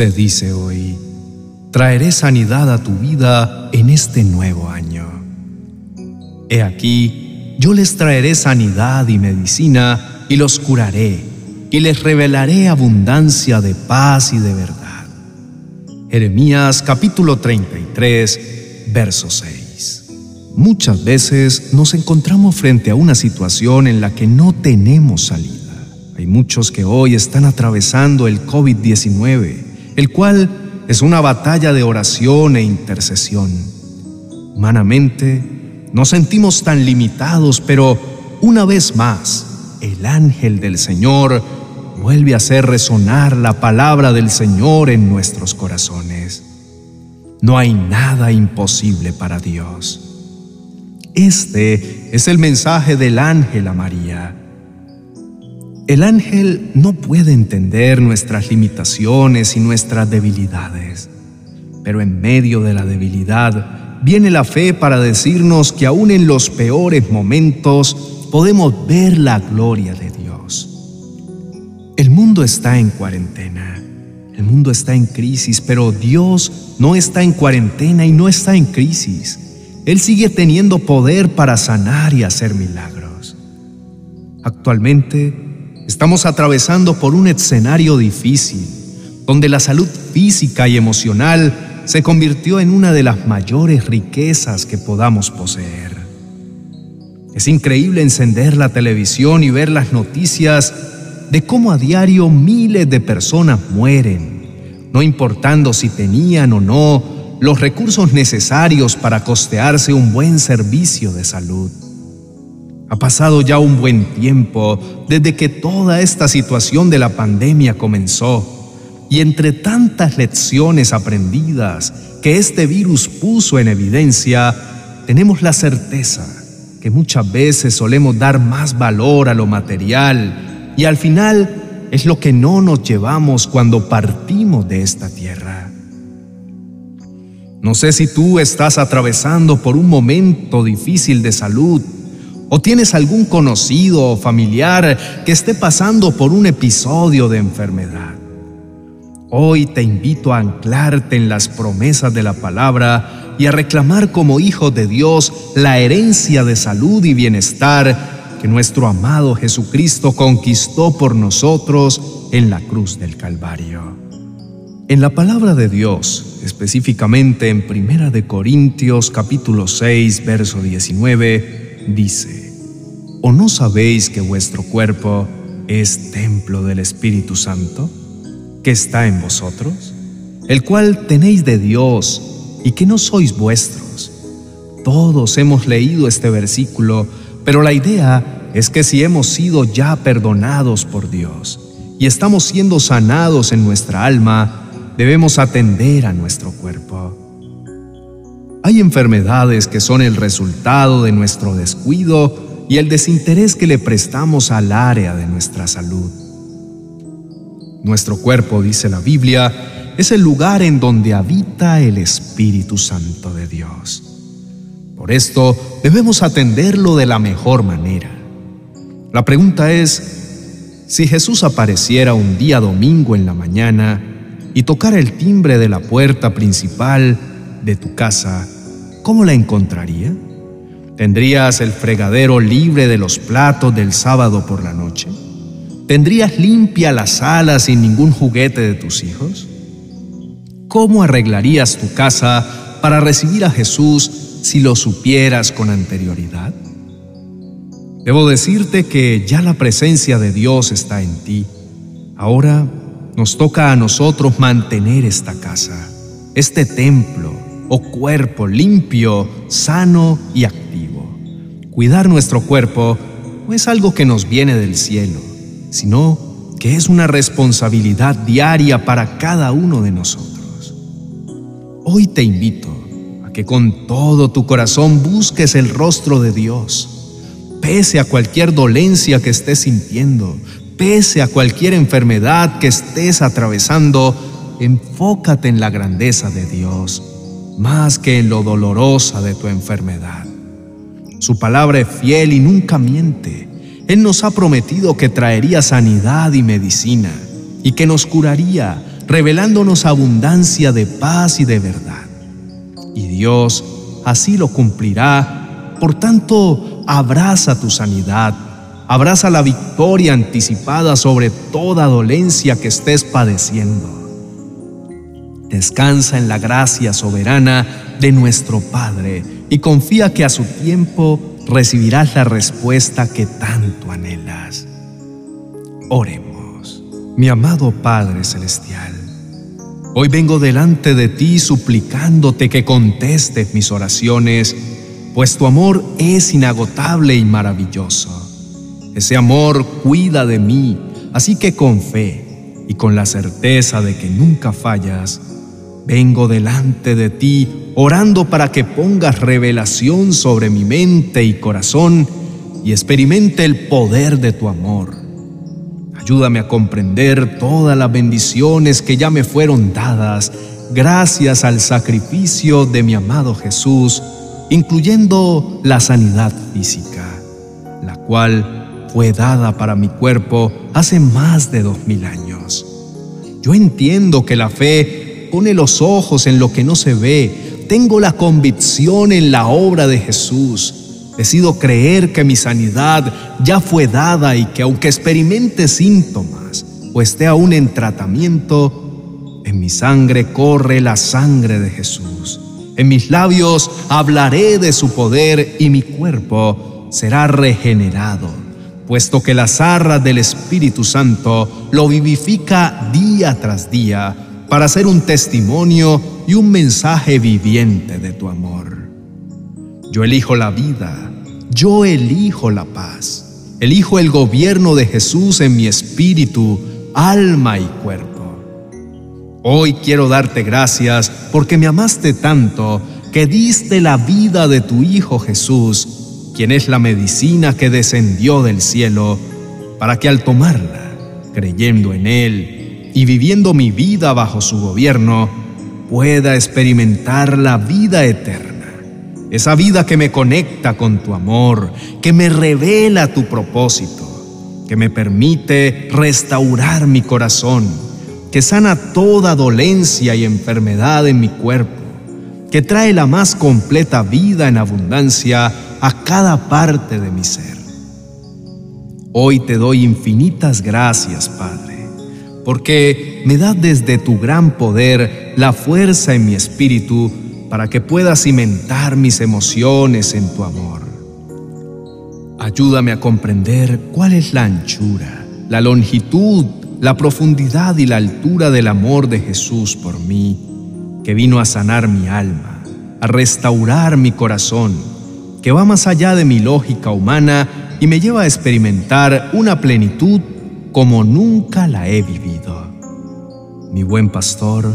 te dice hoy, traeré sanidad a tu vida en este nuevo año. He aquí, yo les traeré sanidad y medicina y los curaré y les revelaré abundancia de paz y de verdad. Jeremías capítulo 33, verso 6. Muchas veces nos encontramos frente a una situación en la que no tenemos salida. Hay muchos que hoy están atravesando el COVID-19, el cual es una batalla de oración e intercesión. Humanamente, nos sentimos tan limitados, pero una vez más, el ángel del Señor vuelve a hacer resonar la palabra del Señor en nuestros corazones. No hay nada imposible para Dios. Este es el mensaje del ángel a María. El ángel no puede entender nuestras limitaciones y nuestras debilidades, pero en medio de la debilidad viene la fe para decirnos que aún en los peores momentos podemos ver la gloria de Dios. El mundo está en cuarentena, el mundo está en crisis, pero Dios no está en cuarentena y no está en crisis. Él sigue teniendo poder para sanar y hacer milagros. Actualmente estamos atravesando por un escenario difícil, donde la salud física y emocional se convirtió en una de las mayores riquezas que podamos poseer. Es increíble encender la televisión y ver las noticias de cómo a diario miles de personas mueren, no importando si tenían o no los recursos necesarios para costearse un buen servicio de salud. Ha pasado ya un buen tiempo desde que toda esta situación de la pandemia comenzó y entre tantas lecciones aprendidas que este virus puso en evidencia, tenemos la certeza que muchas veces solemos dar más valor a lo material y al final es lo que no nos llevamos cuando partimos de esta tierra. No sé si tú estás atravesando por un momento difícil de salud o tienes algún conocido o familiar que esté pasando por un episodio de enfermedad. Hoy te invito a anclarte en las promesas de la palabra y a reclamar como hijo de Dios la herencia de salud y bienestar que nuestro amado Jesucristo conquistó por nosotros en la cruz del Calvario. En la palabra de Dios, específicamente en Primera de Corintios capítulo 6, verso 19, dice: ¿O no sabéis que vuestro cuerpo es templo del Espíritu Santo, que está en vosotros, el cual tenéis de Dios y que no sois vuestros? Todos hemos leído este versículo pero la idea es que si hemos sido ya perdonados por Dios y estamos siendo sanados en nuestra alma, debemos atender a nuestro cuerpo. Hay enfermedades que son el resultado de nuestro descuido y el desinterés que le prestamos al área de nuestra salud. Nuestro cuerpo, dice la Biblia, es el lugar en donde habita el Espíritu Santo de Dios. Por esto debemos atenderlo de la mejor manera. La pregunta es, si Jesús apareciera un día domingo en la mañana y tocara el timbre de la puerta principal de tu casa, ¿cómo la encontraría? ¿Tendrías el fregadero libre de los platos del sábado por la noche? ¿Tendrías limpia la sala sin ningún juguete de tus hijos? ¿Cómo arreglarías tu casa para recibir a Jesús si lo supieras con anterioridad? Debo decirte que ya la presencia de Dios está en ti. Ahora nos toca a nosotros mantener esta casa, este templo o cuerpo limpio, sano y activo. Cuidar nuestro cuerpo no es algo que nos viene del cielo, sino que es una responsabilidad diaria para cada uno de nosotros. Hoy te invito que con todo tu corazón busques el rostro de Dios, pese a cualquier dolencia que estés sintiendo, pese a cualquier enfermedad que estés atravesando, enfócate en la grandeza de Dios, más que en lo dolorosa de tu enfermedad. Su palabra es fiel y nunca miente. Él nos ha prometido que traería sanidad y medicina y que nos curaría revelándonos abundancia de paz y de verdad. Y Dios así lo cumplirá. Por tanto, abraza tu sanidad, abraza la victoria anticipada sobre toda dolencia que estés padeciendo. Descansa en la gracia soberana de nuestro Padre y confía que a su tiempo recibirás la respuesta que tanto anhelas. Oremos, mi amado Padre Celestial. Hoy vengo delante de ti suplicándote que contestes mis oraciones, pues tu amor es inagotable y maravilloso. Ese amor cuida de mí, así que con fe y con la certeza de que nunca fallas, vengo delante de ti orando para que pongas revelación sobre mi mente y corazón y experimente el poder de tu amor Ayúdame a comprender todas las bendiciones que ya me fueron dadas gracias al sacrificio de mi amado Jesús, incluyendo la sanidad física, la cual fue dada para mi cuerpo hace más de dos mil años. Yo entiendo que la fe pone los ojos en lo que no se ve. Tengo la convicción en la obra de Jesús Decido creer que mi sanidad ya fue dada y que aunque experimente síntomas o esté aún en tratamiento, en mi sangre corre la sangre de Jesús. En mis labios hablaré de su poder y mi cuerpo será regenerado, puesto que las arras del Espíritu Santo lo vivifica día tras día para ser un testimonio y un mensaje viviente de tu amor. Yo elijo la vida, yo elijo la paz, elijo el gobierno de Jesús en mi espíritu, alma y cuerpo. Hoy quiero darte gracias porque me amaste tanto que diste la vida de tu Hijo Jesús, quien es la medicina que descendió del cielo, para que al tomarla, creyendo en Él y viviendo mi vida bajo su gobierno, pueda experimentar la vida eterna esa vida que me conecta con tu amor, que me revela tu propósito, que me permite restaurar mi corazón, que sana toda dolencia y enfermedad en mi cuerpo, que trae la más completa vida en abundancia a cada parte de mi ser. Hoy te doy infinitas gracias, Padre, porque me da desde tu gran poder la fuerza en mi espíritu para que pueda cimentar mis emociones en tu amor. Ayúdame a comprender cuál es la anchura, la longitud, la profundidad y la altura del amor de Jesús por mí, que vino a sanar mi alma, a restaurar mi corazón, que va más allá de mi lógica humana y me lleva a experimentar una plenitud como nunca la he vivido. Mi buen pastor,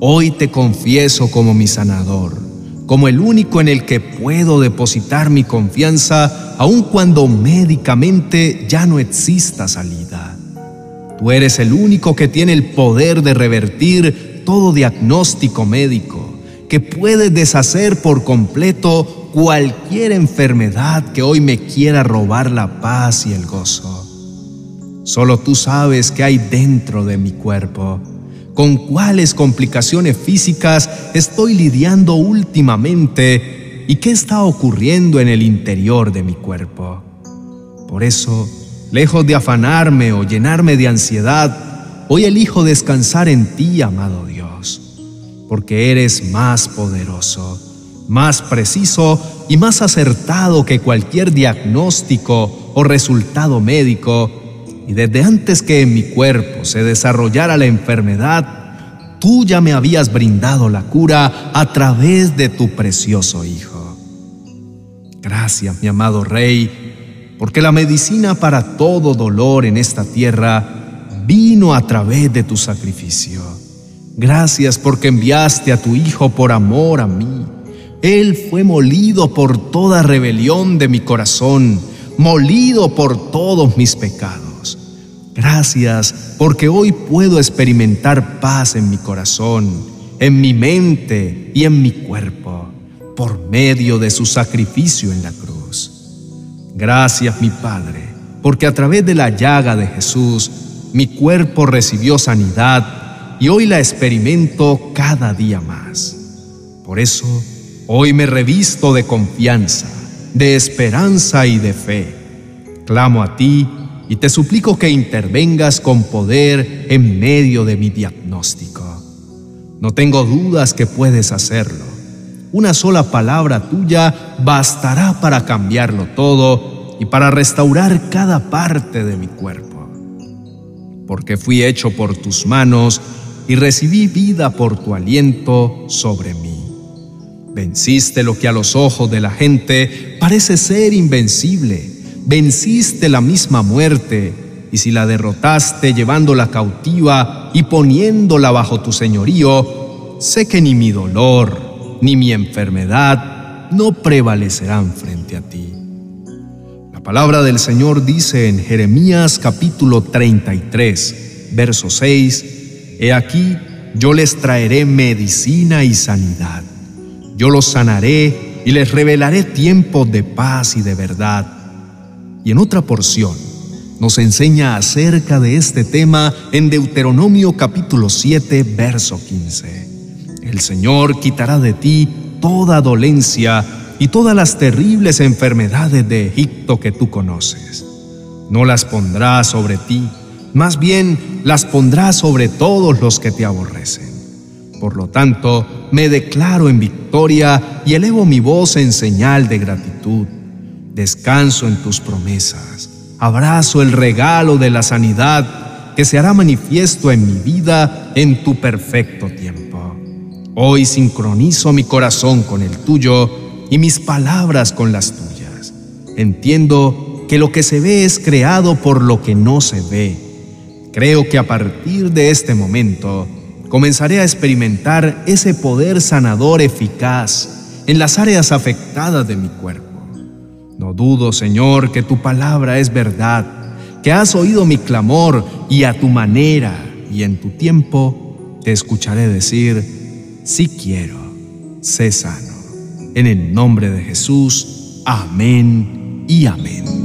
Hoy te confieso como mi sanador, como el único en el que puedo depositar mi confianza, aun cuando médicamente ya no exista salida. Tú eres el único que tiene el poder de revertir todo diagnóstico médico, que puede deshacer por completo cualquier enfermedad que hoy me quiera robar la paz y el gozo. Solo tú sabes qué hay dentro de mi cuerpo con cuáles complicaciones físicas estoy lidiando últimamente y qué está ocurriendo en el interior de mi cuerpo. Por eso, lejos de afanarme o llenarme de ansiedad, hoy elijo descansar en ti, amado Dios, porque eres más poderoso, más preciso y más acertado que cualquier diagnóstico o resultado médico y desde antes que en mi cuerpo se desarrollara la enfermedad, tú ya me habías brindado la cura a través de tu precioso Hijo. Gracias, mi amado Rey, porque la medicina para todo dolor en esta tierra vino a través de tu sacrificio. Gracias porque enviaste a tu Hijo por amor a mí. Él fue molido por toda rebelión de mi corazón, molido por todos mis pecados. Gracias porque hoy puedo experimentar paz en mi corazón, en mi mente y en mi cuerpo, por medio de su sacrificio en la cruz. Gracias mi Padre, porque a través de la llaga de Jesús mi cuerpo recibió sanidad y hoy la experimento cada día más. Por eso, hoy me revisto de confianza, de esperanza y de fe. Clamo a ti y te suplico que intervengas con poder en medio de mi diagnóstico. No tengo dudas que puedes hacerlo. Una sola palabra tuya bastará para cambiarlo todo y para restaurar cada parte de mi cuerpo. Porque fui hecho por tus manos y recibí vida por tu aliento sobre mí. Venciste lo que a los ojos de la gente parece ser invencible venciste la misma muerte, y si la derrotaste llevándola cautiva y poniéndola bajo tu señorío, sé que ni mi dolor ni mi enfermedad no prevalecerán frente a ti. La palabra del Señor dice en Jeremías capítulo 33, verso 6, He aquí, yo les traeré medicina y sanidad. Yo los sanaré y les revelaré tiempos de paz y de verdad y en otra porción nos enseña acerca de este tema en Deuteronomio capítulo 7, verso 15. El Señor quitará de ti toda dolencia y todas las terribles enfermedades de Egipto que tú conoces. No las pondrá sobre ti, más bien las pondrá sobre todos los que te aborrecen. Por lo tanto, me declaro en victoria y elevo mi voz en señal de gratitud descanso en tus promesas, abrazo el regalo de la sanidad que se hará manifiesto en mi vida en tu perfecto tiempo. Hoy sincronizo mi corazón con el tuyo y mis palabras con las tuyas. Entiendo que lo que se ve es creado por lo que no se ve. Creo que a partir de este momento comenzaré a experimentar ese poder sanador eficaz en las áreas afectadas de mi cuerpo. No dudo, Señor, que tu palabra es verdad, que has oído mi clamor y a tu manera y en tu tiempo te escucharé decir, sí quiero, sé sano. En el nombre de Jesús, amén y amén.